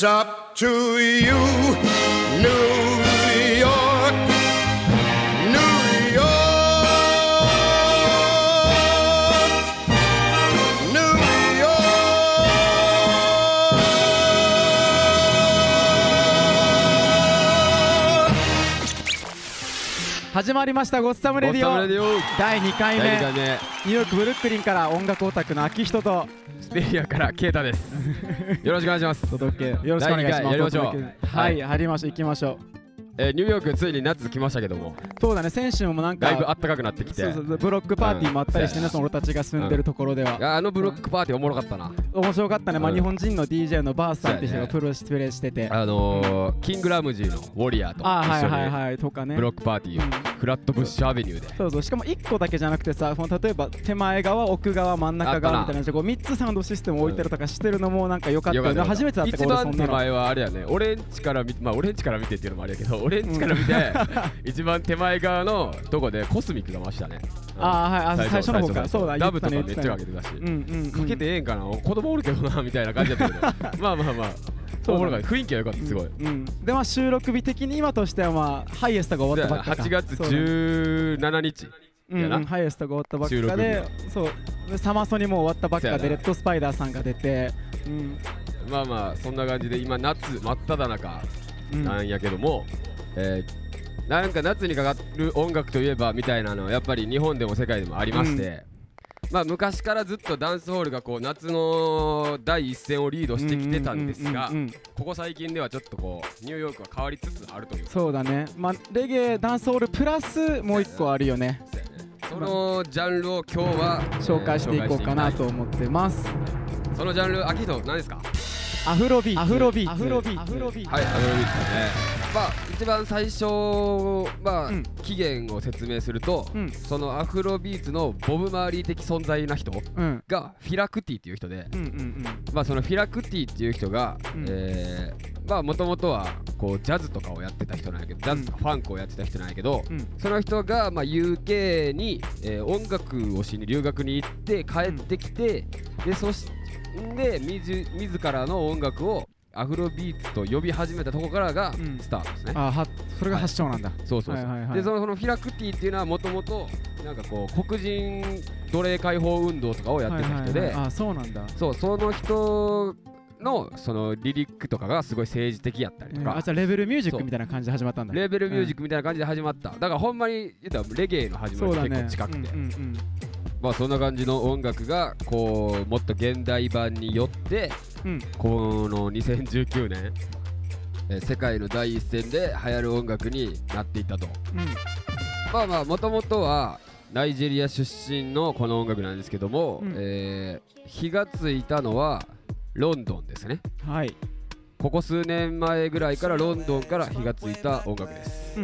It's up to you, 始まりました「ゴッサムレディオ。第2回目。第2回目。ニューヨークブルックリンから音楽オタクの秋人と。スペリアからケイタです。よろしくお願いします、届け。よろしくお願いします。第二回やりましょう。お届けははいい入りましょう。行きましょえーニューヨークついに夏来ましたけども。うそうだね先週もなんかだいぶ暖かくなってきて。そうそうブロックパーティーもあったりしてね、うん。その俺たちが住んでるところでは、いやあのブロックパーティーおもろかったな。面白かったね、まあ、うん。日本人の DJ のバースさんって人がプロプレイしてて、あのー、キングラムジーのウォリアーとあはいはいとかね。にブロックパーティーを。うん。フラットブッシュアベニューで。そうそうしかも1個だけじゃなくてさこの例えば手前側奥側真ん中側みたいなこう3つサウンドシステム置いてるとかしてるのもなんか良かったよね初めてだった一番手前はあれやね。俺んちから見まあ俺んちから見てっていうのもあれやけど俺んちから見て一番手前側のとこでコスミックがましたね。あーはいあ最初の方か。らそうだダブとかめっちゃかけてたし。うんうん、うん、かけてええんかな子供おるけどなみたいな感じだったけど。まあまあまあ。そうおもろか雰囲気は良かったすごい。うん、うん。でまあ収録日的に今としてはまあハイエストが終わったばっかか。8月そうだね17日うん。ハイエストが終わったばっかでそう。でサマソニも終わったばっかでレッドスパイダーさんが出てうん。まあまあそんな感じで今夏真っ只中うんなんやけども、えーなんか夏にかかる音楽といえばみたいなのはやっぱり日本でも世界でもありまして、まあ昔からずっとダンスホールがこう夏の第一線をリードしてきてたんですがうんうんうんうん。ここ最近ではちょっとこうニューヨークは変わりつつあるというか。そうだね。まあレゲエダンスホールプラスもう一個あるよね。そのジャンルを今日は紹介していこうかなと思ってます。そのジャンル秋人何ですか？アフロビーツアフロビーツアフロビーツアフロビーツはい、アフロビーツね。まあ一番最初まあ、うん。起源を説明すると、うん。そのアフロビーツのボブ・マーリー的存在な人うん。がフィラクティっていう人で、うんうんまあそのフィラクティっていう人が、うん。えーまあもともとはこうジャズとかをやってた人なんやけど、ジャズとかファンクをやってた人なんやけど、うん。うんその人が、まあ、UK に、えー音楽をしに留学に行って帰ってきて、でそして自自らの音楽をアフロビーツと呼び始めたとこからがうん。スタートですね、あはそれが発祥なんだ。そうそうそう、はいはいはい。でそのそのフィラクティっていうのはもともとなんかこう黒人奴隷解放運動とかをやってた人で、はいはいはい。あそうなんだ。そうその人のそのリリックとかがすごい政治的やったりとか、うん。あじゃあレベルミュージックみたいな感じで始まったんだ。レーベルミュージックみたいな感じで始まった、だからほんまに言ったらレゲエの始まりとそうだね結構近くて、うんうんうんまあそんな感じの音楽がこうもっと現代版によってうん。この2019年、えー世界の第一線で流行る音楽になっていったと。うん。まあまあもともとはナイジェリア出身のこの音楽なんですけども、うん。えー火がついたのはロンドンですね。はい。ここ数年前ぐらいからロンドンから火がついた音楽です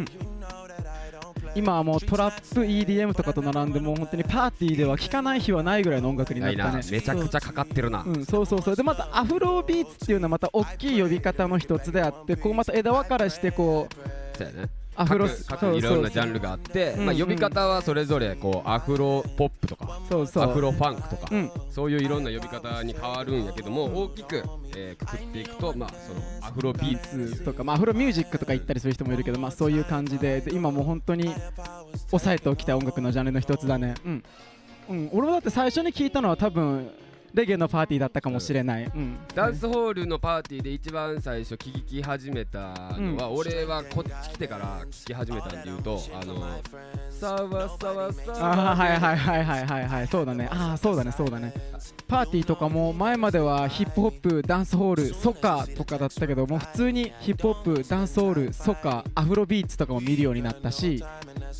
今はもうトラップ EDM とかと並んでもう本当にパーティーでは聴かない日はないぐらいの音楽になったね。めちゃくちゃかかってるな、うん、そうそうそう。でまたアフロビーツっていうのはまた大きい呼び方の一つであってこうまた枝分かれしてこうアフロ各各いろんなジャンルがあって、うんまあ、呼び方はそれぞれこうアフロポップとかそうそう。アフロファンクとか、うん。そういういろんな呼び方に変わるんやけども大きく、えーくくっていくと、まあ、そのアフロビビーツとか、まあ、アフロミュージックとか言ったりする人もいるけど、まあ、そういう感じでで今もう本当に抑えておきたい音楽のジャンルの一つだね。うん、うん、俺もだって最初に聞いたのは多分レゲエのパーティーだったかもしれない、うん。ダンスホールのパーティーで一番最初聴き始めたのは、俺はこっち来てから聴き始めたんで言うとあのサワサワサワあーはいはいはいはいはいはいそうだね。ああそうだねそうだね。パーティーとかも前まではヒップホップダンスホールソッカーとかだったけどもう普通にヒップホップダンスホールソッカーアフロビーツとかも見るようになったし。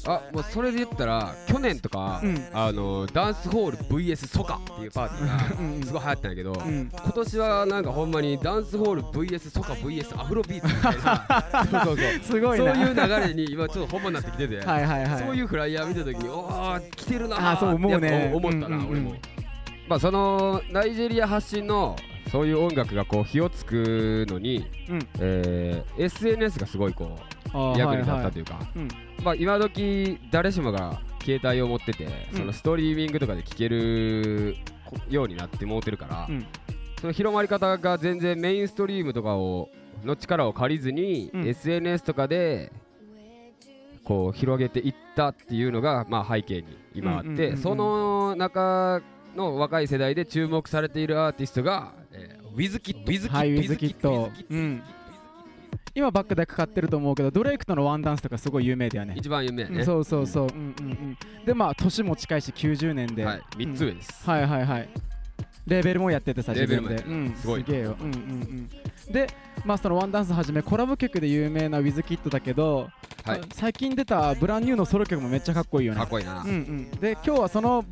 あもうそれで言ったら去年とか、うん。あのダンスホール VS ソカっていうパーティーうんうんがすごい流行ったんやけど、うん。今年はなんかほんまにダンスホール VS ソカ VS アフロビーツみたいな。そうそうそうすごいう流れに今ちょっと本番になってきてて、はいはいはい。そういうフライヤー見た時におー来てるなーあそう思うね。思ったな、俺も。まあそのナイジェリア発信のそういう音楽がこう火をつくのに、うん。えー SNS がすごいこう役に立っはい。はいたというか、うん。まあ今時誰しもが携帯を持ってて、うんそのストリーミングとかで聴けるようになってもうてるから、うん。その広まり方が全然メインストリームとかをの力を借りずに、うん。SNS とかでこう広げていったっていうのが、まあ、背景に今あって、うんうんうんうんその中の若い世代で注目されているアーティストが、えーウィズキッドウィズキッド今バックでかかってると思うけどドレイクとのワンダンスとかすごい有名だよね。一番有名やね、そうそうそう、うん。うんうん、でまあ年も近いし90年で、はい、3つ上です、はいはいはい。レーベルもやっててさレーベルもやってるうん、すごい。げえよ、うんうんうん、でまあそのワンダンスはじめコラボ曲で有名なウィズキッドだけど、はい。最近出たブランニューのソロ曲もめっちゃかっこいいよね。かっこいいな、うんうん、で今日はその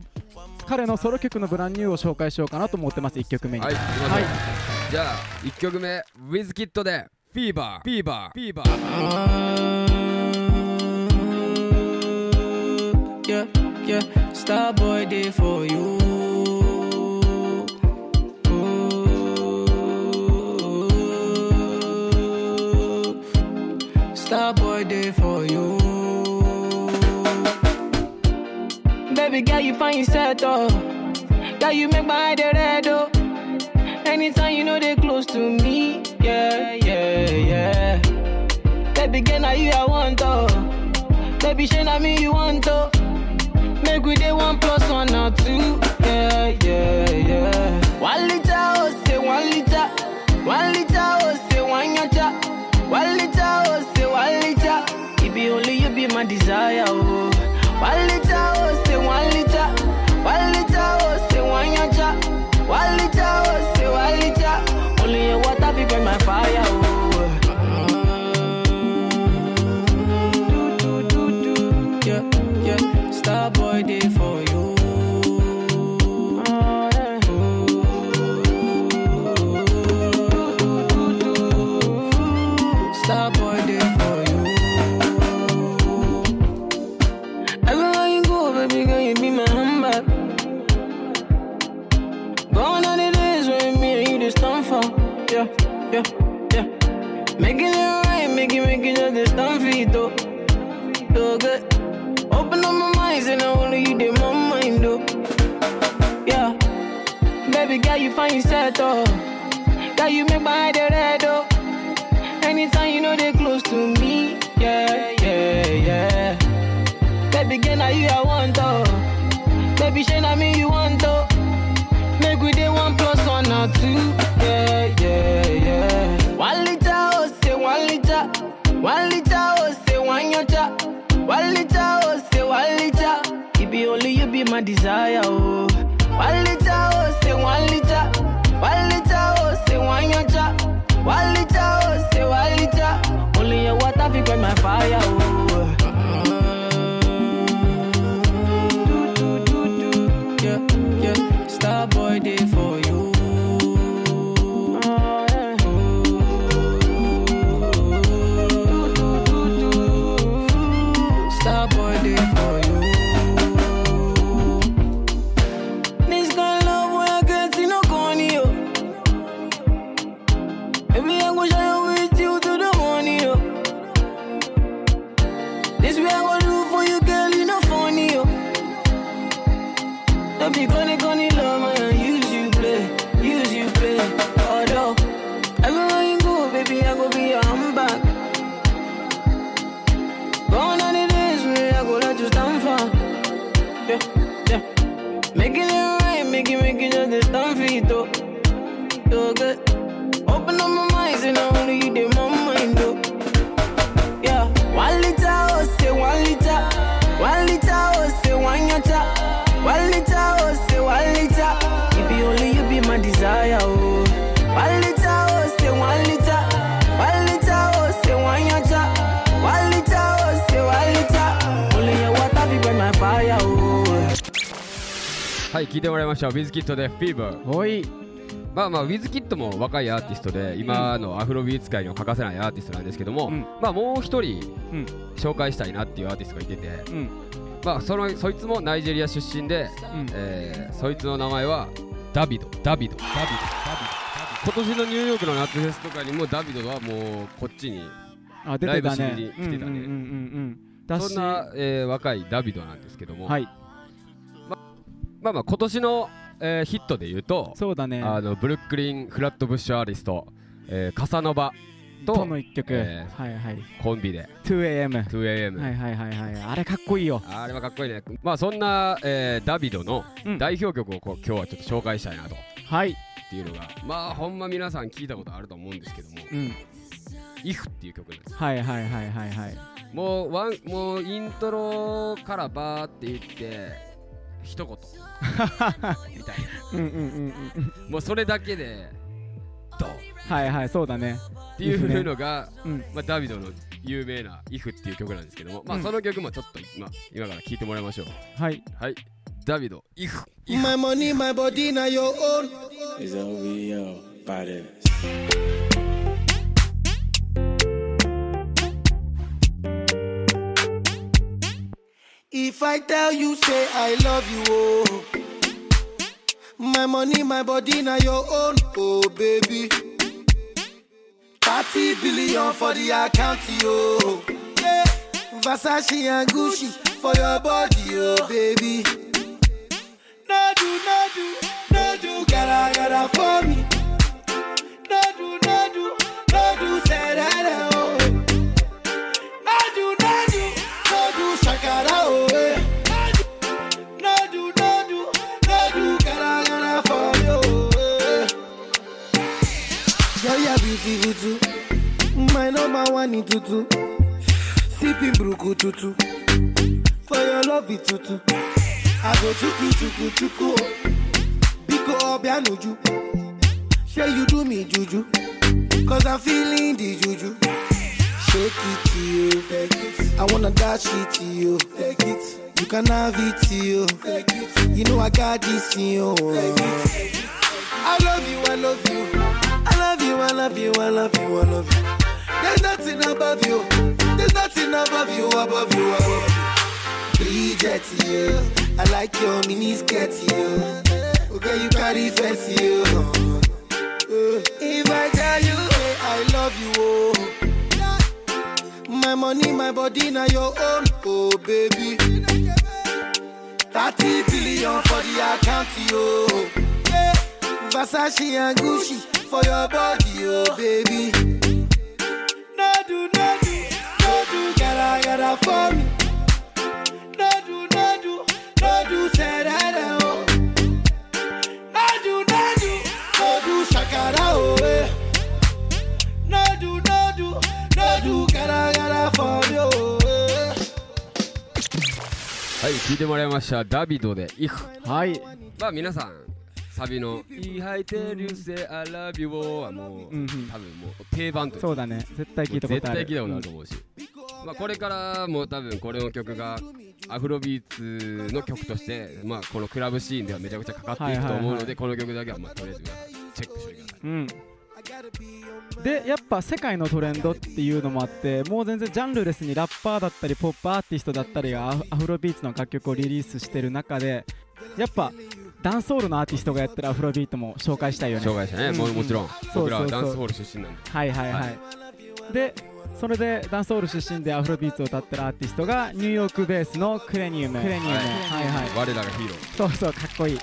彼のソロ曲のブランニューを紹介しようかなと思ってます。1曲目に。はい、はい。じゃあ1曲目ウィズキッドで Fever, Fever, Fever. Uh, yeah, yeah, Starboy day for you. Star boy day for you. Baby girl, you find yourself, oh. Girl, you make my head red, oh. Anytime you know they close to me, yeah. Baby girl, now you I want oh. Baby, shey na me you want to Make we dey one plus one or two. Yeah, yeah, yeah. One liter, oh, say one liter. One liter, oh, say one yacha. One liter, oh, say one liter. It be only you be my desire, oh. One liter, Starboy Baby girl, you find yourself, though. Girl, you make my head red, though. Anytime you know they close to me, yeah, yeah, yeah. Baby girl, now you I want, though. Baby, shey na me you want, though. Make we dey one plus one or two, yeah, yeah, yeah. One liter, oh, say one liter. One liter, oh, say one yacha. One liter, oh, say one liter. It be only you be my desire, oh. One One liter, oh, say one liter. Only your water fi burn my fire, oh. Open up my mind, and I only you my desire, oh. One liter, oh, say one liter. One liter, oh, say one yacha. One liter, oh, say one liter. Only your water be burn my fire, oh. はい聞いてもらいましたウィズキッドでフィーバーおいまあまあウィズキッドも若いアーティストで今のアフロビーツ界には欠かせないアーティストなんですけども、うんまあもう一人うん紹介したいなっていうアーティストがいてて、うんまあそのそいつもナイジェリア出身で、うんえーそいつの名前はダビドダビドダビドダビド。今年のニューヨークの夏フェスとかにもダビドはもうこっちにあ出てたね。ライブしに来てたね。うんうんうんそんな、えー若いダビドなんですけども、はい。まあまあ今年のえーヒットで言うとそうだね。あのブルックリン・フラットブッシュアーティスト、えーカサノバととの一曲、えはいはい。コンビで。2AM 2AM、はいはいはいはい。あれかっこいいよ。あれはかっこいいね。まあそんな、えーダビドのうん。代表曲をこう今日はちょっと紹介したいなと。っはい。ていうのがまあほんま皆さん聞いたことあると思うんですけども。うん「IF」っていう曲なんです。はいはいはいはいはい。もうワンもうイントロからバーって言って一言。みたいうんうんうんうん。なもうそれだけではいはいそうだね。ていうのが、うん。まあ、ダビドの有名な「IF」っていう曲なんですけども、まあうんその曲もちょっと今今から聴いてもらいましょう。はい。はい。ダビド「IF」My money, my body, now your own. It's OVO, badass. If I tell you, say I love you, oh. My money, my body, now your own, oh baby. 30 billion for the account, yo. Yeah. Versace and Gucci for your body, oh baby. No do, no do, no do, gotta, gotta for me. Too. My number one in tutu. Sipping bruku tutu. For your love it tutu. I go chuku chuku chuku. Biko obianuju. Say you do me juju. Cause I'm feeling the juju. Shake it to you. I wanna dash it to you. Take it. You can have it to you. You know I got this in you. I love you, I love you. I love you, I love you, I love you, I love you. There's nothing above you. There's nothing above you, above you, above you. Bridget, you. I like your mini skirt, you. Okay, you carry fancy, you. Uh, if I tell you, hey, I love you, oh. My money, my body, now your own, oh baby. 30 billion for the account, yo. Versace and Gucci for your body, oh baby. No do, no do, no do, gotta, gotta for me. No do, no do, no do, say that, oh. No do, no do, no do, shakara, oh, eh. No do, no do, no do, gotta, gotta for me, oh, eh. はい聞いてもらいましたダビドで「IF はい」まあ皆さんサビの「いはいてるせ I love you」はもう、うんうん。多分もう定番という。かそうだね。絶対聞いたことある。絶対聞いたことあると思うし、まあ、これからも多分これの曲がアフロビーツの曲として、まあ、このクラブシーンではめちゃくちゃかかっていくと思うので、この曲だけは、まあ、とりあえずチェックしてくださいうん。でやっぱ世界のトレンドっていうのもあってもう全然ジャンルレスにラッパーだったりポップアーティストだったりがアフロビーツの楽曲をリリースしてる中でやっぱダンスホールのアーティストがやってるアフロビートも紹介したいよね。紹介したね、もうもちろん。そう僕らはダンスホール出身なんで。はいはいはい、はいでそれでダンスホール出身でアフロビーツを歌ってるアーティストがニューヨークベースのクレニウム。クレニウム。はいはい。はい我らがヒーローそうそうかっこいい、うん。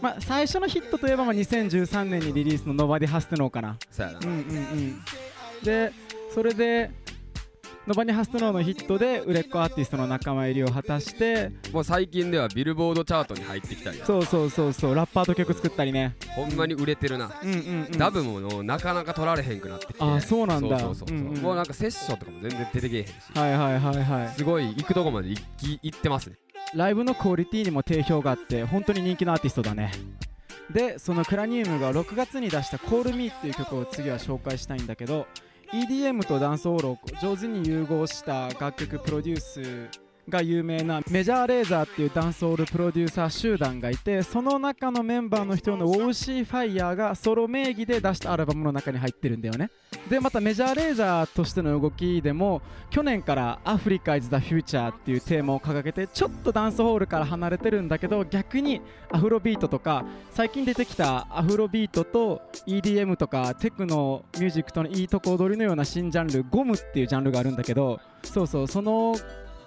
まあ、最初のヒットといえばまあ2013年にリリースの「ノバディ・ハステノー」かな。そうやな、うんうんうん。でそれでノバニハストノーのヒットで売れっ子アーティストの仲間入りを果たしてもう最近ではビルボードチャートに入ってきたりそうそうそうそうラッパーと曲作ったりね。ほんまに売れてるな、うんうん、うん、ダブものなかなか取られへんくなってきて。あそうなんだ。そうそうそうそう。うんうん。もうなんかセッションとかも全然出てけえへんし。はいはいはいはいすごい行くとこまで行き行ってますね。ライブのクオリティにも定評があって本当に人気のアーティストだね。でそのクラニウムが6月に出した「Call Me」っていう曲を次は紹介したいんだけど EDM とダンスホールを上手に融合した楽曲プロデュースが有名なメジャーレーザーっていうダンスホールプロデューサー集団がいてその中のメンバーの人のウォーシーファイヤーがソロ名義で出したアルバムの中に入ってるんだよね。でまたメジャーレーザーとしての動きでも去年から「アフリカ is the future」っていうテーマを掲げてちょっとダンスホールから離れてるんだけど逆にアフロビートとか最近出てきたアフロビートと EDM とかテクノミュージックとのいいとこ踊りのような新ジャンルゴムっていうジャンルがあるんだけどそうそうその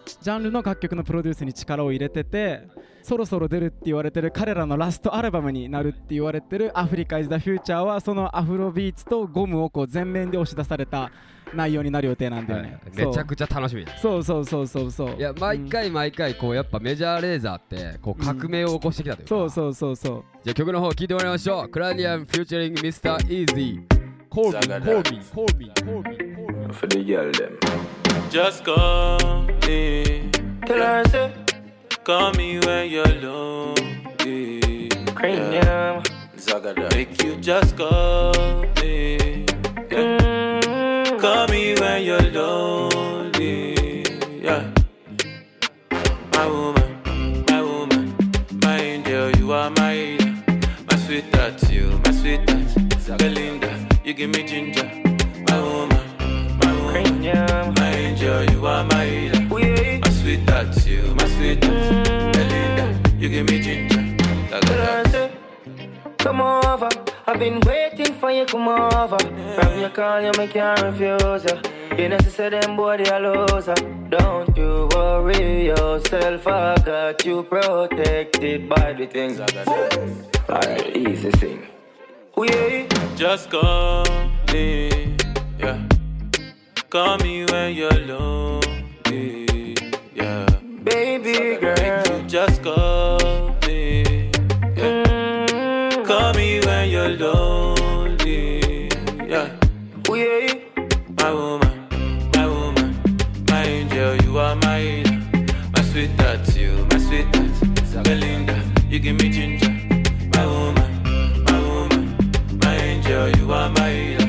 ジャンルの楽曲のプロデュースに力を入れててそろそろ出るって言われてる彼らのラストアルバムになるって言われてる「アフリカ・イズ・ザ・フューチャー」はそのアフロビーツとゴムをこう全面で押し出された内容になる予定なんだよね、はい。めちゃくちゃ楽しみそう。そうそうそうそうそう。いや毎回毎回こうやっぱメジャーレーザーってこう革命を起こしてきたというか、そうそうそうそう。じゃあ曲の方聴いてもらいましょう。クラニアムフューチャリングミスターイージーコービーコービーコービーコービーコービー For the girl them. Just call me. Tell her, say, Call me when you're lonely. Kranium. Zagada. Make you just call me. Yeah. Mm, Call me when you're lonely. Yeah. My woman, my woman, my angel, you are my angel. My sweetheart, you, my sweetheart. Belinda, you give me ginger. My woman, Kranium. my angel, you are my angel. We oh, My sweetheart, you, my sweetheart. Mm. Belinda, you give me ginger. Tell her, say, Come over, I've been waiting for you, come over. From your call, you make can't refuse. You said them boy, they are loser. Don't you worry yourself, I got you protected by the things. I got. Alright, easy thing. We oh, Just call me, yeah. Call me when you're lonely, yeah. baby girl. You just call me, yeah. Mm, Call me when you're lonely, yeah. we My woman, my woman, my angel, you are my angel. My sweetheart, you, my sweetheart. Belinda, you give me ginger. My woman, my woman, my angel, you are my angel.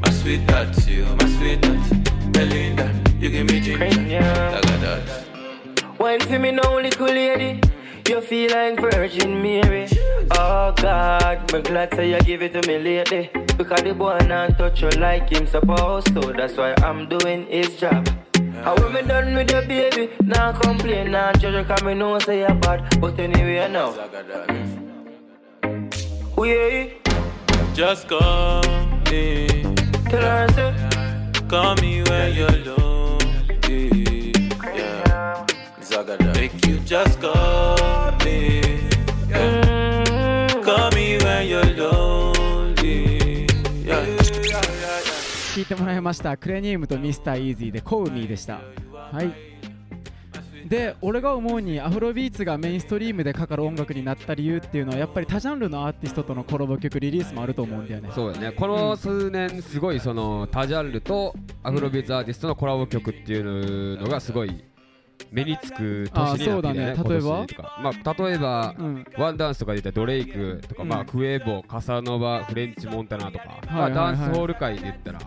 My sweetheart, you, my sweetheart. Belinda, you give me ginger. Kranium. That. Wine for me now, little lady. You feel like Virgin Mary. Oh God, me glad say you give it to me lately. Because the boy not touch you like him supposed to. That's why I'm doing his job. How when me done with your baby, now complain, now judge you, cause me know say you're bad. But anyway now, we oh, Just call me, tell her say, call me when you're lonely. Zagada. Make you just call me. Yeah. mm, Call me when you're lonely. Yeah. 聞いてもらいましたクレニウムとミスターイージーでコウミーでしたはいで俺が思うにアフロビーツがメインストリームでかかる音楽になった理由っていうのはやっぱり多ジャンルのアーティストとのコラボ曲リリースもあると思うんだよねそうだねこの数年すごいその多ジャンルとアフロビーツアーティストのコラボ曲っていうのがすごい目につく年になってきたねあそうだね。例えば？まあ例えばうん。ワンダンスとかで言ったらドレイクとか、うん。まあクエボ、カサノバ、フレンチ・モンタナとか、まあ、ダンスホール界で言ったら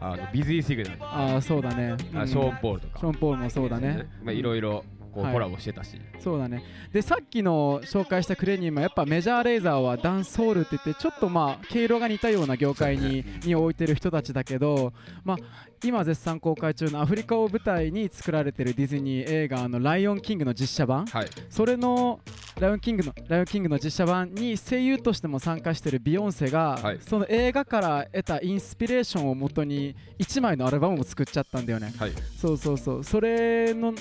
あのビズィー・シグナル、ああそうだね、うん。あショーン・ポールとか、ショーン・ポールもそうだね。まあ、いろいろこうはい。コラボしてたし、そうだね。でさっきの紹介したクレニウムはやっぱメジャーレーザーはダンスホールって言ってちょっとまあ毛色が似たような業界に身を置いてる人たちだけどまあ今絶賛公開中のアフリカを舞台に作られてるディズニー映画の「ライオンキング」の実写版。はい、それのライオンキングのライオンキングの実写版に声優としても参加してるビヨンセが、はい。その映画から得たインスピレーションをもとに1枚のアルバムを作っちゃったんだよね。はい、そうそうそう。それの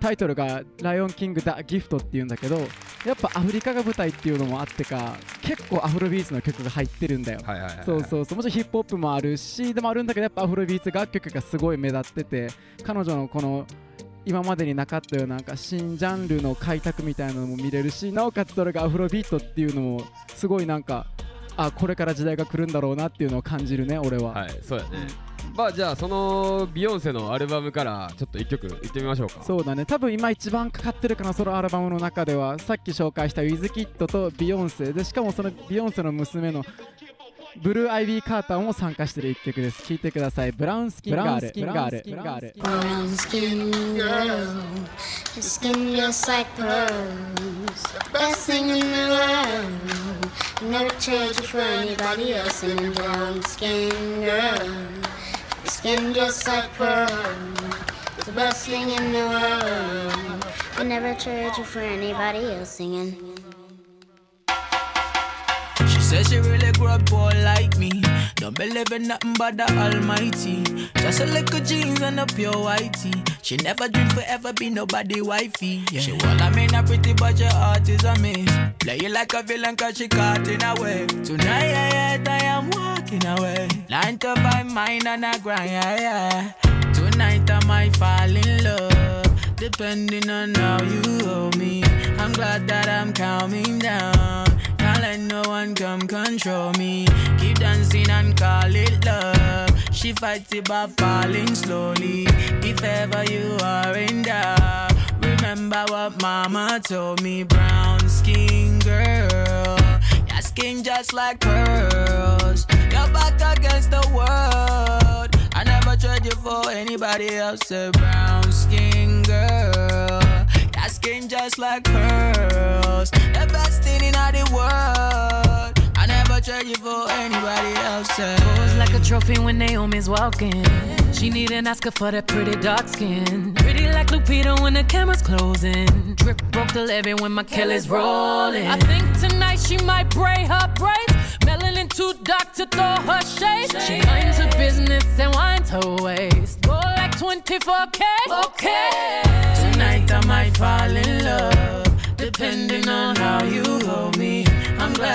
タイトルが「ライオンキング・ダ・ギフト」っていうんだけどやっぱアフリカが舞台っていうのもあってか結構アフロビーツの曲が入ってるんだよ。はい、はい、はい、そうそうそう。もちろんヒップホップもあるしでもあるんだけどやっぱアフロビーツ楽曲がすごい目立ってて彼女のこの今までになかったようななんか新ジャンルの開拓みたいなのも見れるしなおかつそれがアフロビートっていうのもすごいなんかあこれから時代が来るんだろうなっていうのを感じるね俺は、はい、そうやね。まあじゃあそのビヨンセのアルバムからちょっと一曲いってみましょうか。そうだね多分今一番かかってるかなソロアルバムの中ではさっき紹介したウィズ・キッドとビヨンセでしかもそのビヨンセの娘のブルーアイビー・カーターも参加してる一曲です聴いてくださいブラウンスキンガールブラウンスキンガール Brown skin girl, your skin just like pearls. Best thing in the world. Never trade you for anybody else. And brown skin girl, skin just like pearls. The best thing in the world. I never trade you for anybody else singing. She says she really grew up poor like me. Don't believe in nothing but the Almighty. Just a little jeans and a pure whitey. She never dream forever be nobody wifey. Yeah. She well, I mean a pretty but your heart is a miss. Play you like a villain cause she caught in a way. Tonight, yeah, yeah, I am walking away. Nine to five, mine and a grind, yeah, yeah. Tonight I might fall in love. Depending on how you hold me. I'm glad that I'm calming down. Can't let no one come control me. Keep dancing and call it love. She fights it by falling slowly. If ever you are in doubt, remember what mama told me. Brown skin girl, your skin just like pearls. Your back against the world. I never trade you for anybody else. A brown skin girl. Your skin just like pearls. The best thing in the world. Trade you for anybody else. Pose like a trophy when Naomi's walking. She need an Oscar for that pretty dark skin. Pretty like Lupita when the camera's closing. Drip broke the levee when my Kelly's rolling. I think tonight she might braid her braids. Melanin too dark to throw her shade. She minds her business and winds her waist. Go like 24K. Okay. Tonight I might fall in love, depending on how you hold me.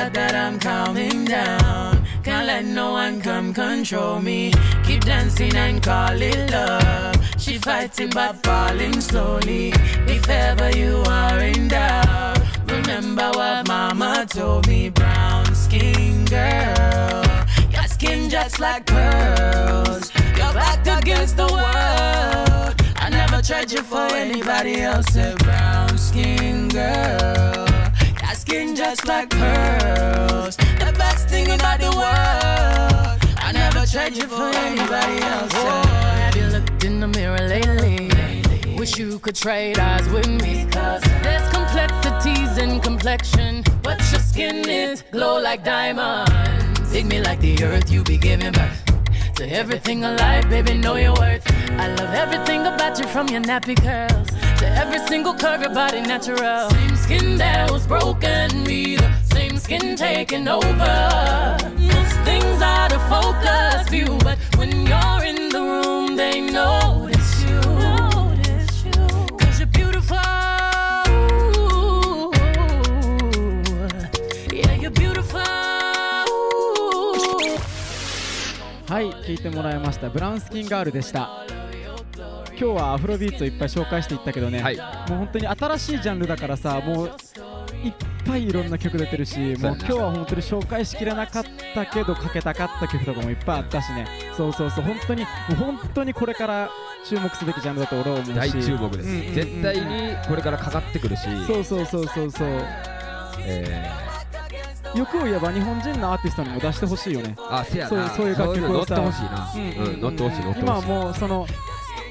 Glad that I'm calming down. Can't let no one come control me. Keep dancing and call it love. She fighting but falling slowly. If ever you are in doubt, remember what mama told me. Brown skin girl, your skin just like pearls. You're back against the world. I never tried you for anybody else. A brown skin girl. Skin just like pearls. The best thing in all the world. I never tried you for anybody else. Oh, have you looked in the mirror lately? Wish you could trade eyes with me. Cause there's complexities in complexion, but your skin is glow like diamonds. Dig me like the earth, you be giving birth. To everything alive, baby, know your worth. I love everything about you from your nappy curls to every single curve, your body natural. Same skin that was broken, me the same skin taking over. Most things out of focus view, but when you're in the room, they notice you. Cause you're beautiful. Yeah, you're beautiful. はい聞いてもらいましたブラウンスキンガールでした今日はアフロビーツをいっぱい紹介していったけどね、はい。もう本当に新しいジャンルだからさもういっぱいいろんな曲出てるしもう今日は本当に紹介しきれなかったけどかけたかった曲とかもいっぱいあったしね。そうそうそう本当にもう本当にこれから注目すべきジャンルだと俺は思うし。大注目です、うんうんうんうん。絶対にこれからかかってくるし、そうそうそうそうそう。え欲を言えば日本人のアーティストにも出してほしいよね。ー、あせやな。そうそういう楽曲をさ。乗ってほしいな、うん乗ってほしい乗って今はもうその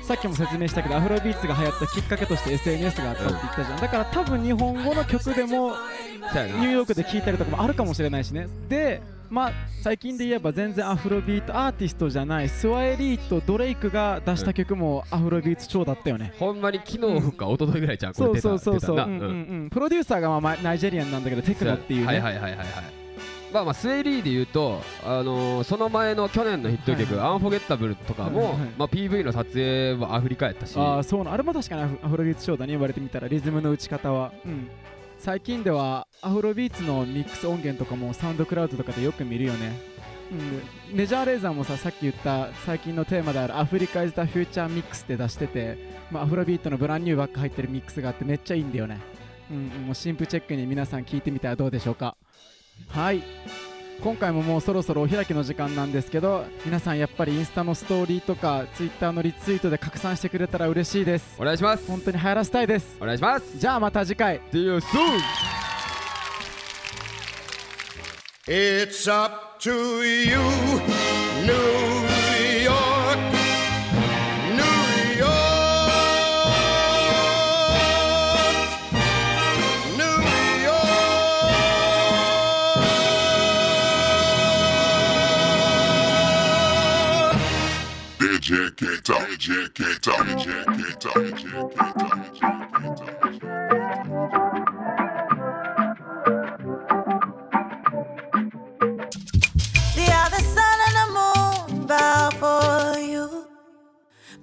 さっきも説明したけどアフロビーツが流行ったきっかけとして SNS があったって言ったじゃん、だから多分日本語の曲でもニューヨークで聴いたりとかもあるかもしれないしね。でまあ最近で言えば全然アフロビートアーティストじゃないスワエリーとドレイクが出した曲もアフロビーツ調だったよね、ほんまに昨日か一昨日ぐらいじゃんうれ出たそうそうそう、出たな。うん。うんうん、プロデューサーがまあまナイジェリアンなんだけどテクノっていうね、はいはいはいはいはいまあまあスウェイリーで言うと、あのーその前の去年のヒット曲「はいアンフォゲッタブル」とかも、はいはいまあ、PV の撮影はアフリカやったし。ああそうなあれも確かにアフアフロビーツ調だね言われてみたらリズムの打ち方は、うん、最近ではアフロビーツのミックス音源とかもサウンドクラウドとかでよく見るよね、うん、メジャーレーザーもささっき言った最近のテーマであるアフリカイズ・ザ・フューチャーミックスって出してて、まあ、アフロビートのブランニューバック入ってるミックスがあってめっちゃいいんだよね、うんうん、もう新婦チェックに皆さん聞いてみたらどうでしょうか？はい。今回ももうそろそろお開きの時間なんですけど皆さんやっぱりインスタのストーリーとかツイッターのリツイートで拡散してくれたら嬉しいです。お願いします。本当に流行らせたいです。お願いします。じゃあまた次回。See you soon. It's up to you, New York,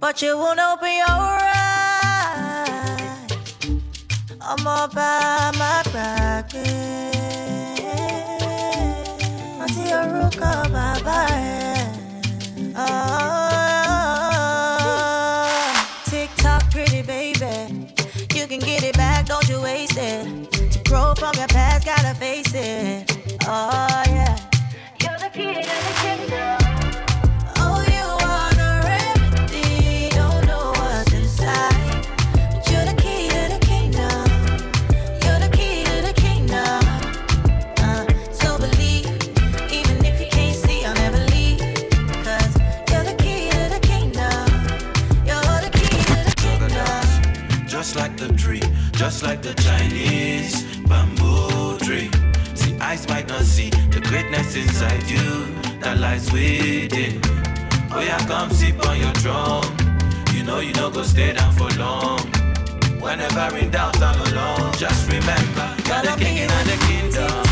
But you won't open your eyes. I'm all by my pocket. Until you come by, bye. Oh. Grow from your past, gotta face it. Oh, yeah. You're the key to the kingdom. Oh, you are the remedy. Don't know what's inside. But you're the key to the kingdom. You're the key to the kingdom. Uh, so believe, even if you can't see, I'll never leave. You're the key to the kingdom. You're the key to the kingdom. Just like the tree, just like the Chinese the inside you that lies within. Oh, yeah, come sip on your drum. You know you don't go stay down for long. Whenever in doubt and alone, just remember you're the king and the kingdom.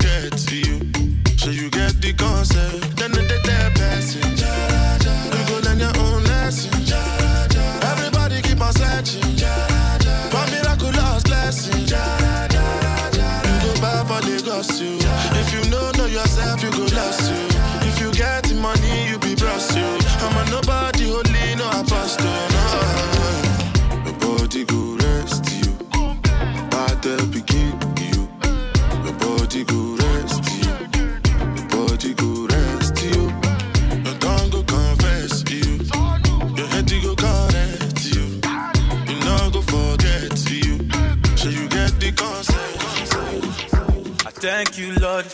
Go forget you. So you get the concept. Then the dead person.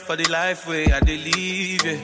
For the life where I dey live,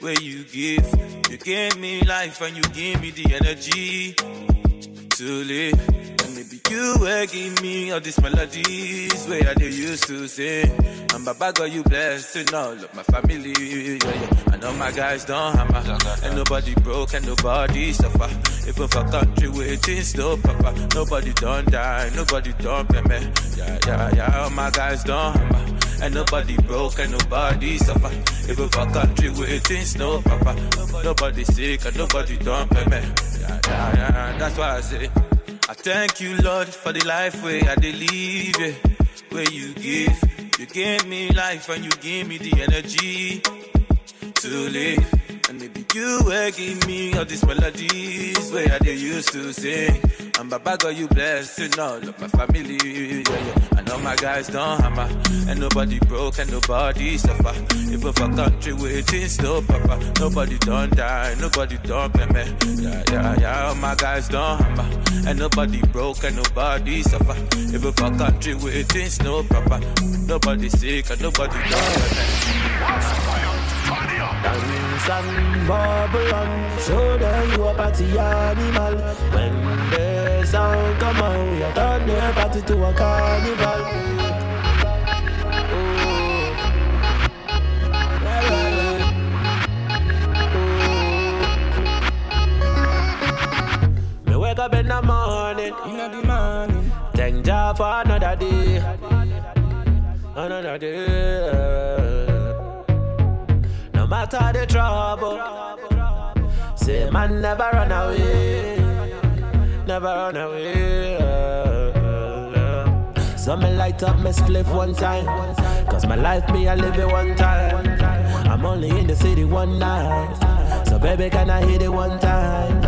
where you give. You gave me life and you give me the energy to live. And maybe you will give me all these melodies where I used to sing. And Baba God, you blessed all of my family. Yeah, yeah. I know my guys don't hammer. And nobody broke and nobody suffer. Even for country waiting still, Papa. Nobody don't die, nobody don't pay me. Yeah, yeah, yeah. All my guys don't hammer. And nobody broke and nobody suffer. Even for country waiting snow, Papa. Nobody sick and nobody don't pay eh, me. Yeah, yeah. That's why I say, I thank you, Lord, for the life where I live, where you give. You gave me life and you give me the energy to live. And maybe you will give me all these melodies where I dey used to sing. And Baba God, you blessing all of my family. Yeah, yeah. I know my guys don't hammer. And nobody broke and nobody suffer. Even for country waiting still, Papa. Nobody don't die, nobody don't pay me. Yeah, yeah, yeah. All my guys don't hammer. And nobody broke and nobody suffer. Even for country waiting still, Papa. Nobody sick and nobody don't. Dance and bubble on, show them you a party animal. When the sound come on, you turn the party to a carnival. Wake up in the morning, in the morning. Thank Jah for another day, another day. No matter the trouble, say man never run away, never run away. So me light up my spliff one time, cause my life me I live it one time. I'm only in the city one night, so baby can I hit it one time?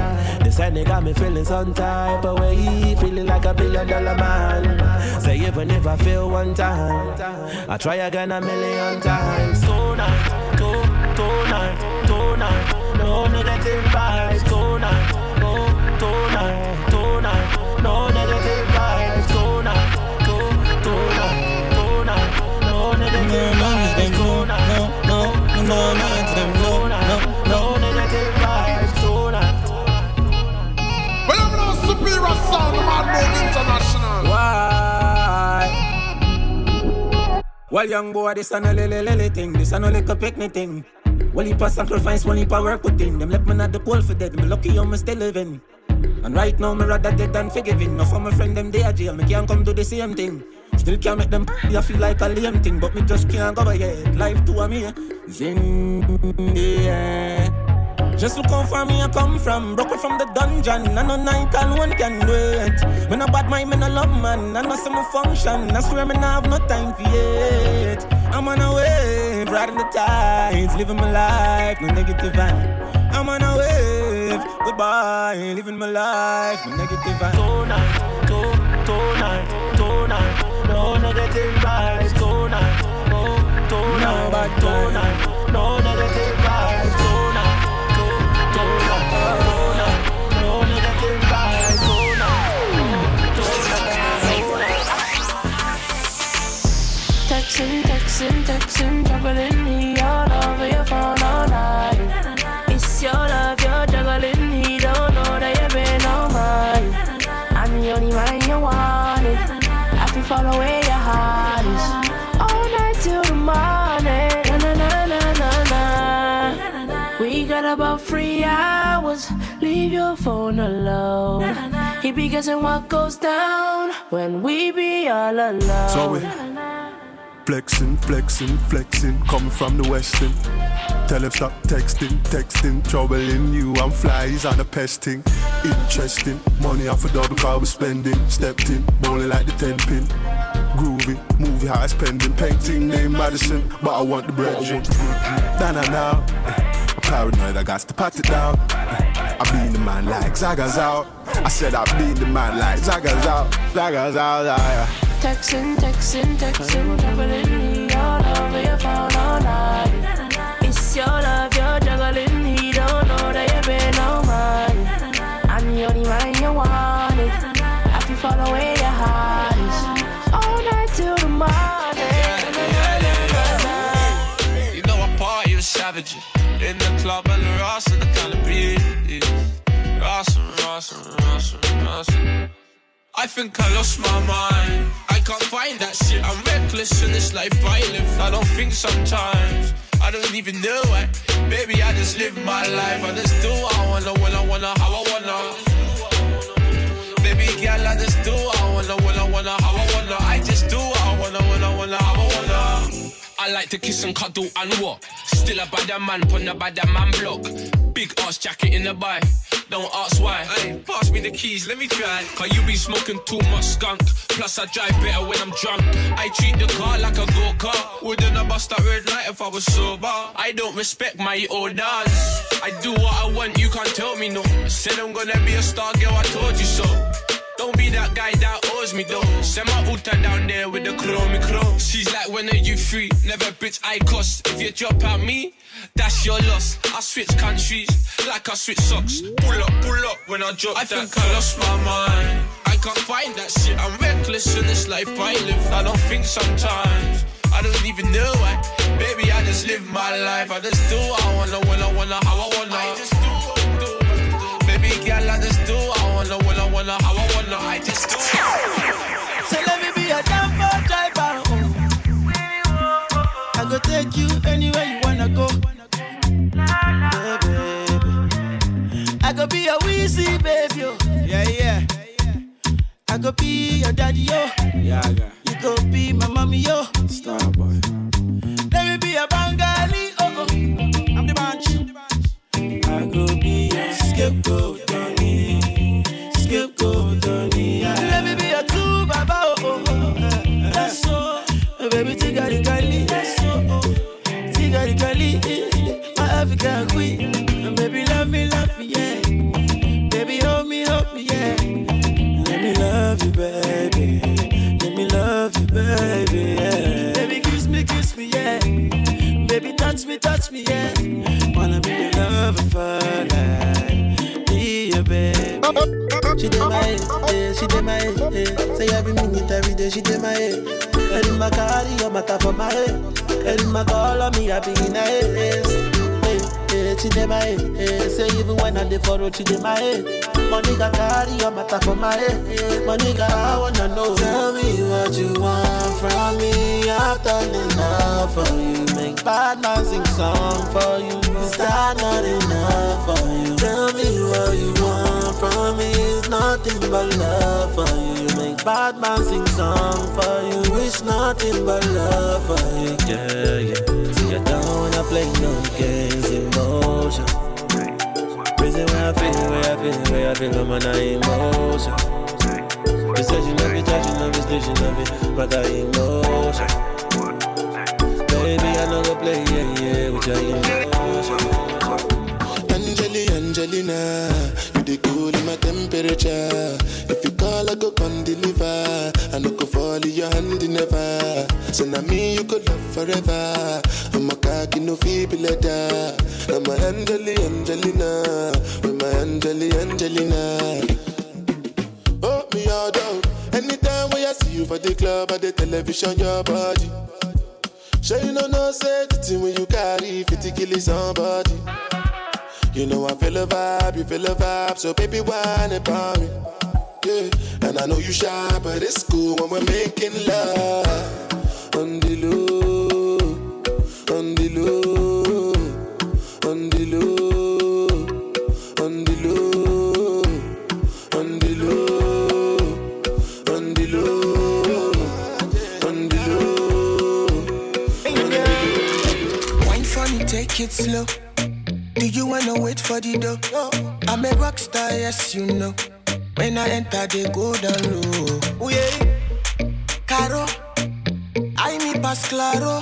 This ain't got me feeling some type of way, feeling like a billion dollar man. Say even if I feel one time, I try again a million times. So to, tonight, tonight. No negative vibes tonight, oh tonight, tonight. No negative vibes tonight, to tonight, tonight. No negative vibes tonight, no no no negative no no no negative vibes tonight. Well, I'm no superior sound, man, no international. Why? Well, young boy, this a no lily lily thing, this a no little picnic thing. Well, he pass sacrifice, heap of work put in. Them left me at the pole for dead. Me lucky I'm still living. And right now, me rather dead than forgiving. No for my friend, them they are jail. Me can't come do the same thing. Still can't make them I feel like a lame thing, but me just can't go ahead. Life to me, in the air. Just look how far me I come from, Broken from the dungeon. And no night and one can do it. Me no bad mind, me no love man. I know some function. I swear me no have no time for it. I'm on a wave, riding the tides, living my life, no negative vibe. I'm on a wave, goodbye, living my life, no negative vibe. Tonight, to, tonight, tonight, no negative vibes. Tonight, oh, tonight, tonight, no negative vibes. Texting, texting, texting, juggling he all over your phone all night. It's your love, you're juggling, he don't know that you've been on mine. I'm the only man you wanted. I can follow where your heart. All night till the morning. We got about three hours. Leave your phone alone. He be guessing what goes down when we be all alone. So we flexing, flexing, flexing, coming from the western. Tell him stop texting, texting, troubling you. I'm flies on a pesting. Interesting, money off a double car we spending. Stepped in, bowling like the ten pin. Groovy, movie high spending. Painting name Madison, but I want the bread. Nah, nah, nah. I'm paranoid, I got to pat it down. I beat the man like Zaga's out. I said I beat the man like Zaga's out. Zaga's out, yeah. Texting, texting, texting, juggling he all over your phone all night. It's your love, you're juggling, he don't know that you've been on mine. I'm the only man you wanted. I can follow where your heart. All night till the morning. You know I party with savages in the club and the Ross and the kind of beat. Ross and Ross and Ross. I think I lost my mind. I can't find that shit. I'm reckless in this life I live. I don't think sometimes. I don't even know why. Baby, I just live my life. I just do what I wanna, when I wanna, how I wanna. Baby girl, I just do what I wanna, when I wanna, how I wanna. I just do what I wanna, when I wanna, how I wanna. I like to kiss and cuddle and what? Still a bad man, put a bad man block. Big ass jacket in the bike. Don't ask why. Hey, pass me the keys, let me try. Cause you be smoking too much skunk. Plus, I drive better when I'm drunk. I treat the car like a go kart. Wouldn't I bust that red light if I was sober? I don't respect my orders. I do what I want, you can't tell me no. I said I'm gonna be a star girl, I told you so. Don't be that guy that owes me though. Send my ulta down there with the chromey chrome. She's like, when are you free? Never bitch I cost. If you drop out me, that's your loss. I switch countries like I switch socks. Pull up, pull up when I drop I that think I lost my mind. I can't find that shit. I'm reckless in this life I live. I don't think sometimes. I don't even know why. Baby, I just live my life. I just do what I wanna, when I wanna, how I wanna. I just do, do, do. Baby girl, I just do wanna, I wanna, how I wanna. I just nothing love for you. Yeah, yeah. See, I don't wanna play no games, emotion. Reason why I feel, where I feel, where I feel, I'm on emotion. You said you love it, touch you love it, still you love it, but I emotion. Baby, I know go play, yeah, yeah, with your emotion. Angeli, Angelina, you the cool in my temperature. If I go come deliver. I no go fall in your hand never. So now me you could love forever. I'm a cocky no feeble letter. I'm a Angeli, Angelina, with my Angeli, Angelina. Oh me all down. Anytime when I see you for the club or the television, your body. Sure you know no say the thing when you carry 50 kill somebody. You know I feel a vibe, you feel a vibe, so baby whine about me. Yeah, and I know you shy, but it's cool when we're making love. On the low, on the low, on the low, on the low, on the low, on the low, on the low. Wine funny, take it slow. Do you wanna wait for the door? I'm a rock star, yes you know. When I enter, they go down low. Yeah, Caro, I me pass claro.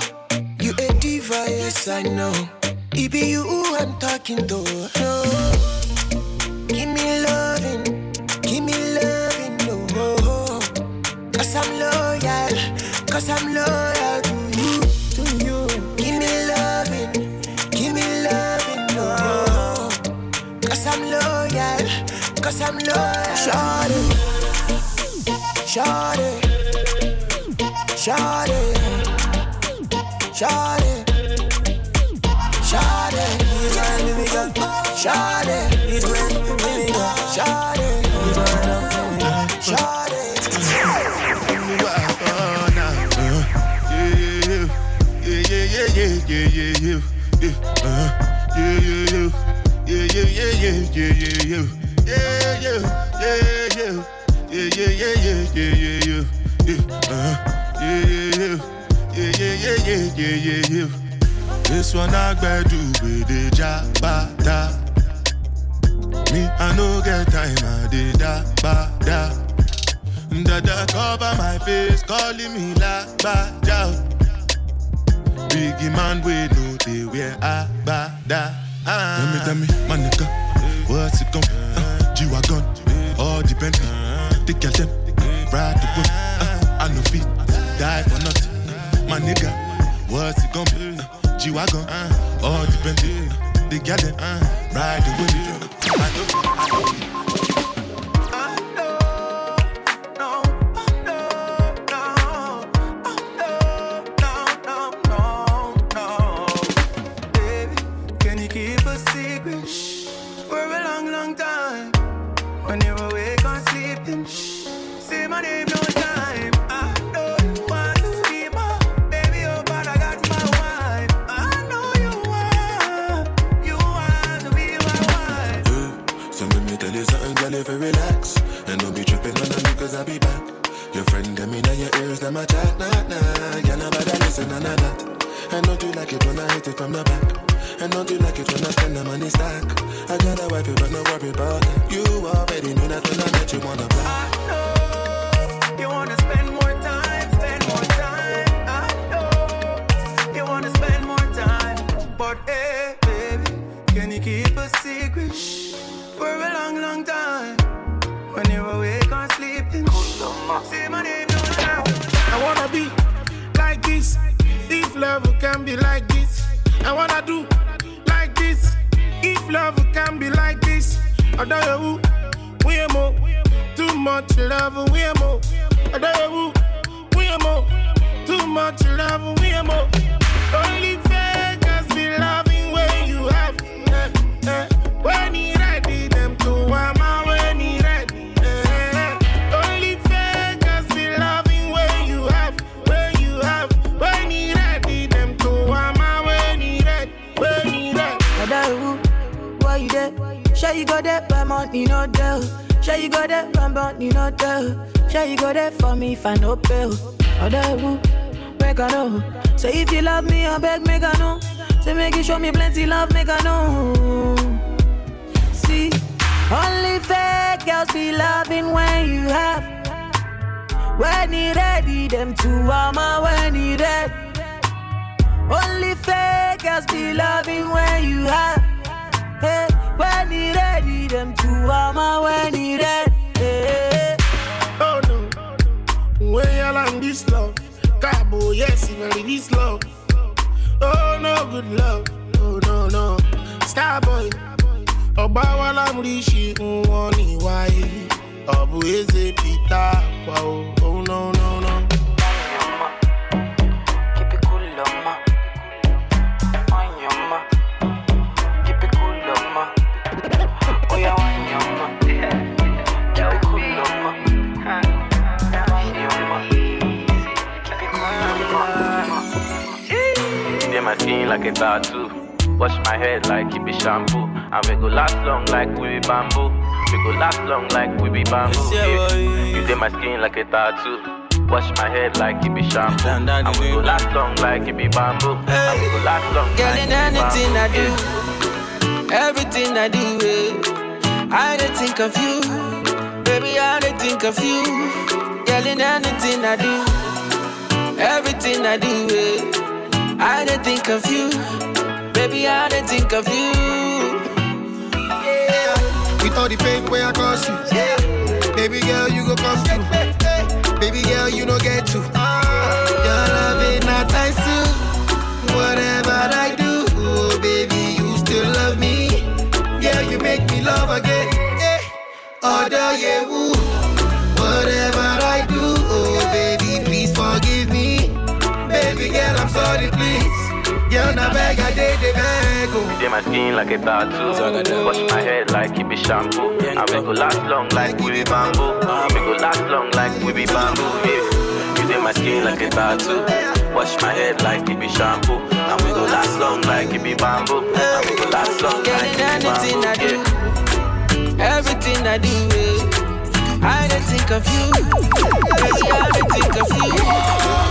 You a diva, yes I know. It be you who I'm talking to. No. Give me loving, give me loving, no. Cause I'm loyal, cause I'm loyal to you, to you. Give me loving, give me loving, no. Cause I'm loyal, cause I'm loyal. Shawty, shawty, shawty, shawty, shawty. He's right, baby girl. Shawty, he's right, baby girl. Shawty, he's right, shawty. This one I gotta do with the jabata. Me, I no get time, I did da ba da. Dada cover my face, calling me la ba da. Biggie man, we know they wear a ba da. Tell me, tell me, my nigga, what's it gon'? Uh, G-Wagon, all the Bentley, the girl them, ride the whip. Uh, I no fit, die for nothing. My nigga, what's it gonna be? Uh, G-Wagon, all the the girl them, ride the whip. I no fit, I no fit. Can you keep a secret for if you relax. And don't be tripping on me cause I'll be back. Your friend them in your ears, them a chat, nah, nah. Girl, nobody listen, none of that And don't you like it when I hit it from the back? And don't you like it when I spend the money stack? I got a wife, but no worry about that You already knew that when I met you on the block. You wanna spend more time, spend more time. I know you wanna spend more time, but hey, baby, can you keep a secret for a long, long time? When you're awake or sleeping, say my name no time. I wanna be like this. If love can be like this, I wanna do like this. If love can be like this, I don't know we are more. Too much love, we are more. I don't know we are more. Too much love, we are more. Only fakers be loving go there, money no tell. Sure you go there, but money no tell. Sure you go there for me if I no bill. Other who, make I know. Say if you love me, I beg, make I know. Say make you show me plenty love, make I know. See, only fake girls be loving when you have. When you ready, them two armor when you ready. Only fake girls be loving when you have. Hey, when you ready, them two armor when you ready. Hey. Oh no, when you land this love, Cabo, yes, you really this love. Oh no, good love. Oh no, no, Starboy. Ọba wa lámúríṣi wọn ní wáyé. Ọ̀bù eze Peter pa o. a tattoo. Wash my head like it be shampoo. And we go last long like we be bamboo. We go last long like we be bamboo. Yeah. You did my skin like a tattoo. Wash my head like it be shampoo. And we go last long like it be bamboo. And we go last long Girl, like in anything I do, everything I do, eh, I dey think of you. Baby, I dey think of you. Girl, in anything I do, everything I do, eh, I dey think of you. Baby, I dey think of you. With all the pain where I cause you. Baby girl, you go come through. Baby girl, you don't get to. Your love ain't not times two. Whatever I do, oh, baby, you still love me. Yeah, you make me love again. Yeah. Other yeah, woo. Baby girl, I'm sorry, please. You're not beg, I did the beg. oh. You did my skin like a tattoo. Wash my head like it be shampoo. And we go last long like we be bamboo. We go last long like we be bamboo. Yeah. You did my skin like a tattoo. Wash my head like it be shampoo. And we go last long like it be bamboo. And we go last long Girl, like in it be anything I bamboo. do, Yeah. everything I do, I dey think of you. Baby, I dey think of you.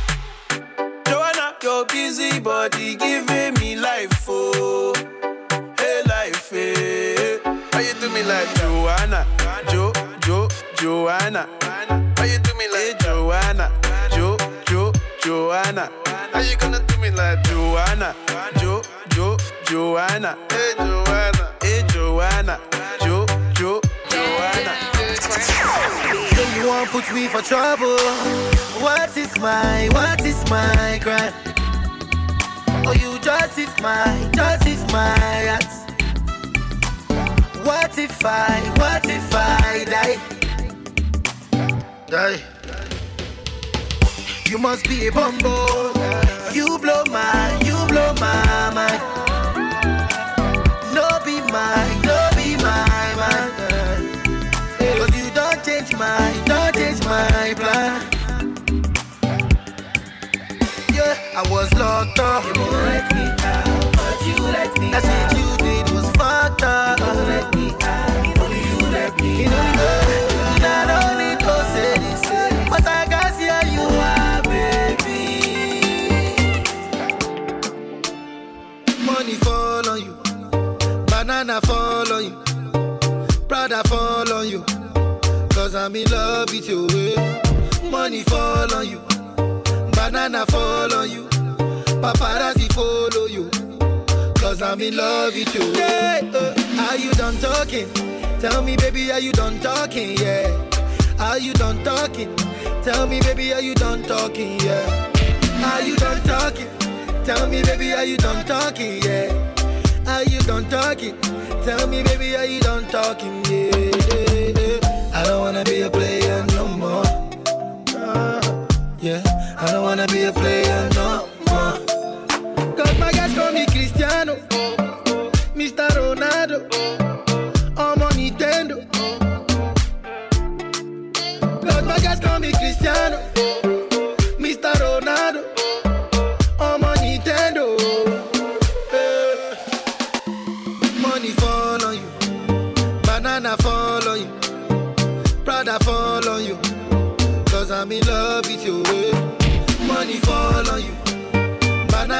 your busy body giving me life, oh, hey life, eh. hey. How you do me like Joanna, Jo, Jo, Joanna? How you do me like Joanna, Jo, Jo, Joanna? How you gonna do me like Joanna, Jo, Jo, Joanna? Hey Joanna, hey Joanna, Jo, Jo, Joanna. Then you won't put me for trouble. What is my, what is my crime? Oh, you justify, justify acts. What if I, what if I die? Die. You must be a bumbo. You blow my, you blow my mind. No be mine, no be my man. Cause you don't change my, don't change my plan. I was locked up. You won't let me out, but you let me out. That's you did was fucked up. You won't let me out, But you let me you know, out. You not only to say but I can see how you are, baby. Money fall on you, banana fall on you, Prada fall on you, cause I'm in love with you. Money fall on you banana fall on you, paparazzi follow you. Cause I'm in love with you. Yeah, uh, are you done talking? Tell me, baby, are you done talking? Yeah. Are you done talking? Tell me, baby, are you done talking? Yeah. Are you done talking? Tell me, baby, are you done talking? Yeah. Are you done talking? Tell me, baby, are you done talking? Yeah. yeah, yeah. I don't wanna be a player no more. Uh, yeah. I don't wanna be a player no more. Cause my guys call me Cristiano, Mr. Ronaldo, I'm on Nintendo. Cause my guys call me Cristiano, Mr. Ronaldo, I'm on Nintendo. Eh. Money fall on you, banana fall on you, Prada fall on you. Cause I'm in love with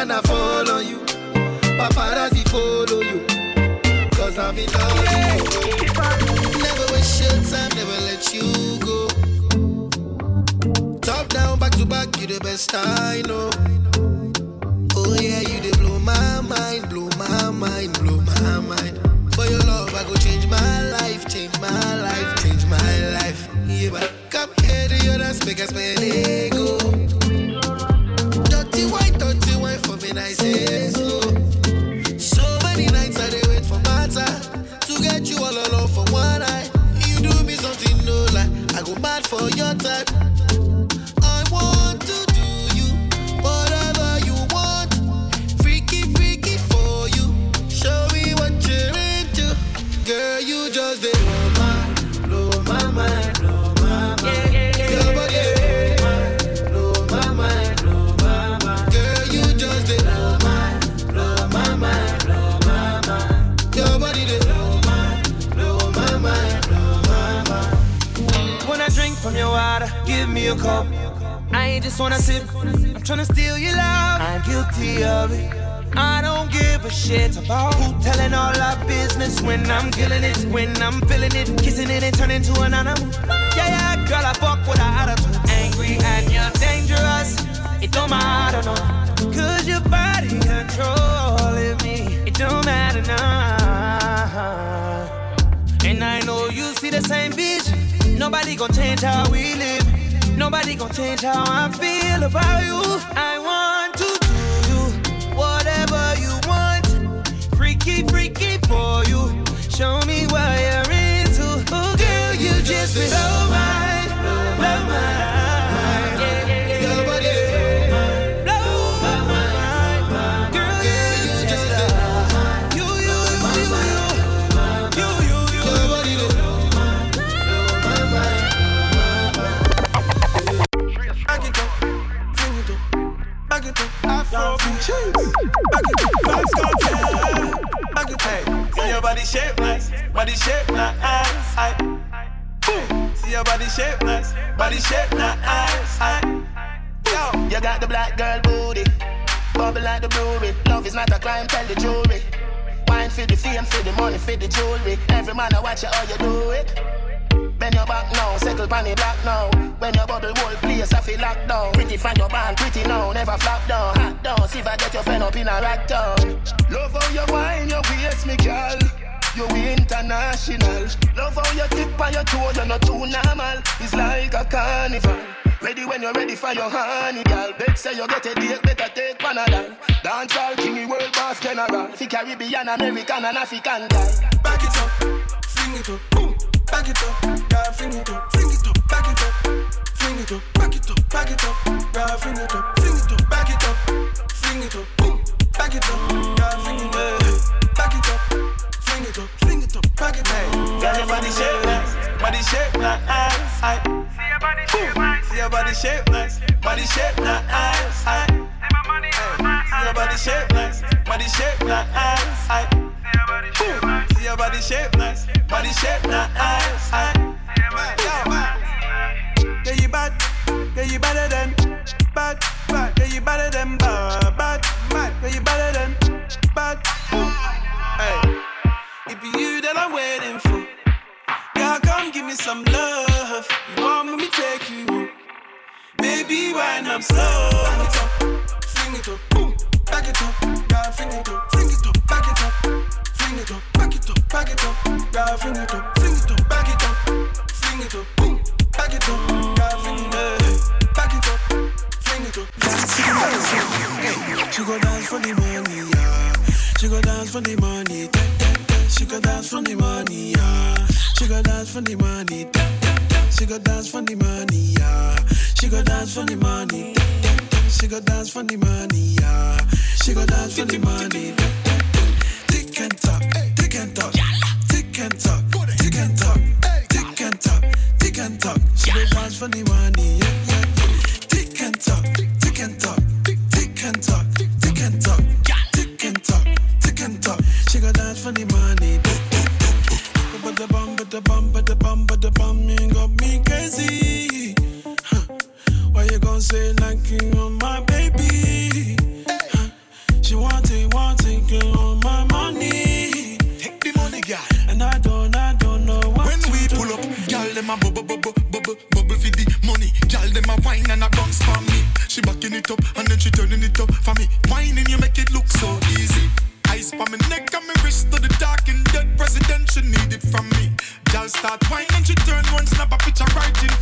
banana fall on you, paparazzi follow you. Cause I'm in love. Never waste your time, never let you go. Top down, back to back, you the best I know. Oh yeah, you they blow my mind, blow my mind, blow my mind. For your love, I go change my life, change my life, change my life. Yeah, but come here to your dance, make us spend ego. A cup. I ain't just wanna sip, I'm tryna steal your love. I'm guilty of it. I don't give a shit about who telling all our business when I'm killing it, when I'm feeling it, kissing it and turning to an animal. Yeah, yeah, girl, I fuck with her attitude. Angry and you're dangerous. It don't matter, no. Cause your body controlling me. It don't matter now. And I know you see the same vision. Nobody gon' change how we. Nobody gon' change how I feel about you. I want body shape nice, body shape nice. Aye. Boom. See your body shape nice, body shape nice. Aye. Yo, you got the black girl booty, bubble like the brewery. Love is not a crime, tell the jury. Wine for the fame, for the money, for the jewelry. Every man I watch you how you do it. Bend your back now, settle pan the black now. When your bubble whole place, I feel locked down. Pretty find your band, pretty now, never flop down. Hot down, see if I get your friend up in a rack down. Love how you wine, your waist, me girl. You international. Love how you tip on your toe, you're not too normal. It's like a carnival. Ready when you're ready for your honey, girl. Bet say you get a date, better take Panadol. Dance all king, world boss general. Fi Caribbean, American, and African guy. Back it up, fling it up, boom. Back it up, girl, fling it up, fling it up, back it up, fling it up, back it up, back it up, girl, fling it up, fling it up, back it up, fling it up, boom. Back it up, girl, fling it up, your body shape nice, body shape nice. I, I. See your body shape nice, body shape nice. See your body shape nice, body shape nice. I, Yeah, you bad, yeah you better than bad, bad. Yeah you better than bad, bad, bad. Yeah you better than bad. Hey, it be you that I'm waiting for. Girl, come give me some love. You want me to take you? home? Baby, why not slow? Back it up, fling it up, boom. Back it up, girl, fling it up, fling it up, back it up, fling it up, back it up, back it up, girl, fling it up, fling it up, back it up, fling it up, boom. Back it up, girl, fling it up, back it up, fling it up. She go dance for the money, yeah. She go dance for the money, da, da, da. She go dance for the money, yeah. She go dance for the money, da. She go dance for the money, yeah. She go dance for the money. She go dance for the money, yeah. She go dance for the money. Tick and talk, tick and talk, tick and talk, tick and talk, tick and talk, tick and talk. She go dance for the money, yeah, yeah. Tick and talk, tick and talk, tick and talk, tick and talk, tick and talk, tick and talk. She go dance for the money. But the bum, but the bum, but the bum, but the bum, you got me crazy. Gon' say like you on my baby? Huh. She want it, want it, girl, on my money. Take the money, girl. And I don't, I don't know what When we do. pull up, gal them a bubble, bubble, bubble, bubble for the money. Gal them a wine and a bounce for me. She backing it up and then she turning it up for me. Whining you make it look so easy. Ice on my neck and my wrist to the dark and dead president she need it from me. Gal start whine and she turn one snap a picture right in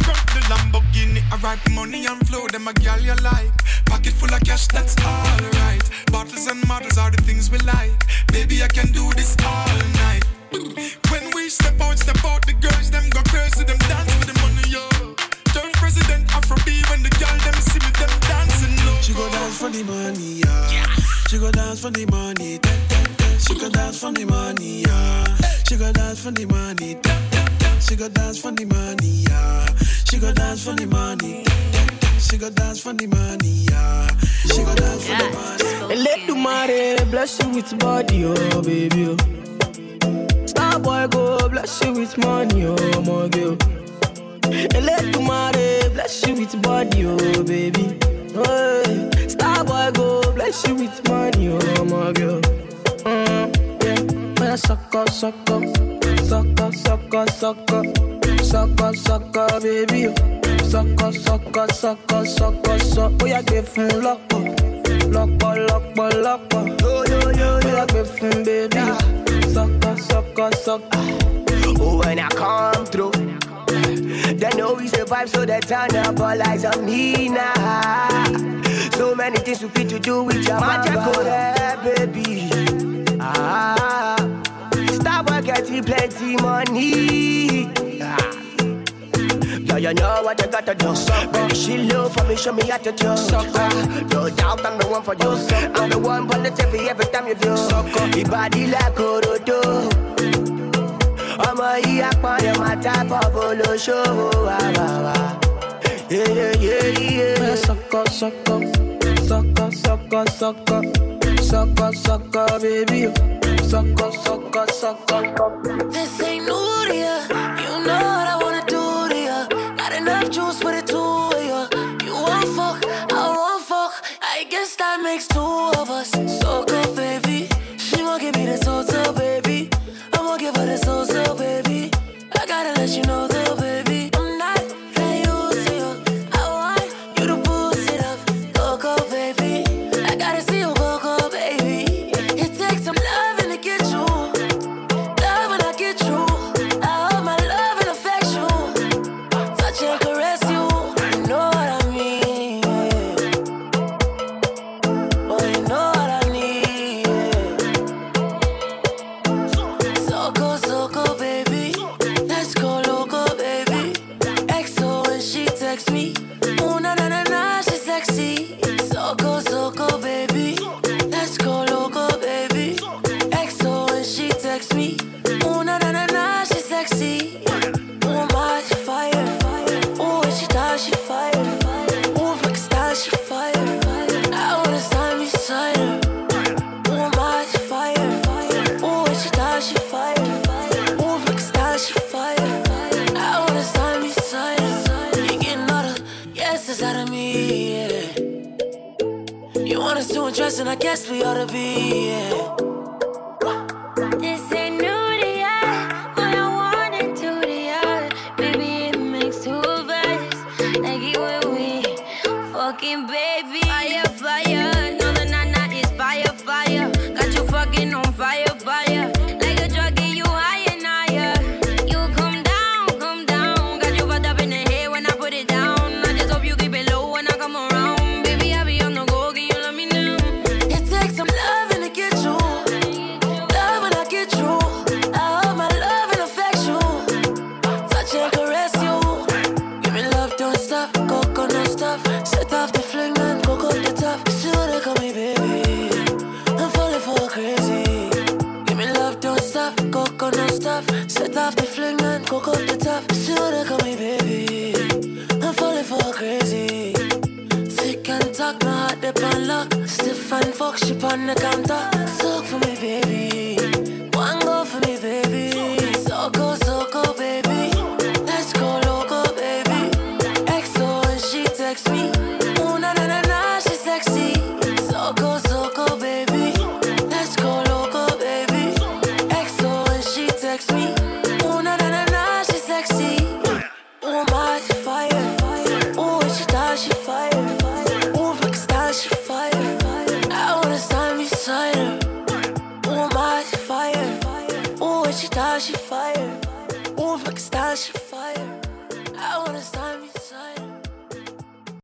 write money and flow them a gal you like. Pocket full of cash that's alright. Bottles and models are the things we like. Baby I can do this all night. When we step out, step out, the girls them go crazy, them dance for the money, yo. Turn president Afro B when the girl them see me, them dancing low. She go dance for the money, yeah. She go dance for the money, da, da, da. She go dance for the money, yeah. She go dance for the money, da, da, da. She go dance for the money, yeah. She go dance for the money. She go dance for the money, yeah. She go dance for the money. And let the money bless you with body, oh baby. Oh. Star boy go bless you with money, oh my girl. And let the money bless you with body, oh baby. Oh, Star boy go bless you with money, oh my girl. Mm, yeah, man, suck up, suck up, suck up, suck up, suck up, suck up, suck up, baby. Suck up, suck up, suck up, suck up, suck. Oh yeah, give him lock up, lock up, lock up, lock up. Yo yo yo, oh yeah, give him baby. Suck up, suck up, suck up. Oh, when I come through, they know we survive, so they turn up all eyes on me now. So many things we fit to do with your magic, go there, baby. Ah, stop work, getting plenty money. Yeah, you know what you gotta do. Baby, she low for me, show me how to do. Ah, no doubt I'm the one for you. I'm the one positive every time you do. Your body like Orodo. ọmọ yìí apọ̀lẹ̀ máa tábọ̀ bolóṣòwò wà wà wà. Man, suck up, suck up, suck up, suck up, suck up, suck up, baby. Suck up, suck up. This ain't new to. You know what I enough juice for Undress, and I guess we ought to be, yeah.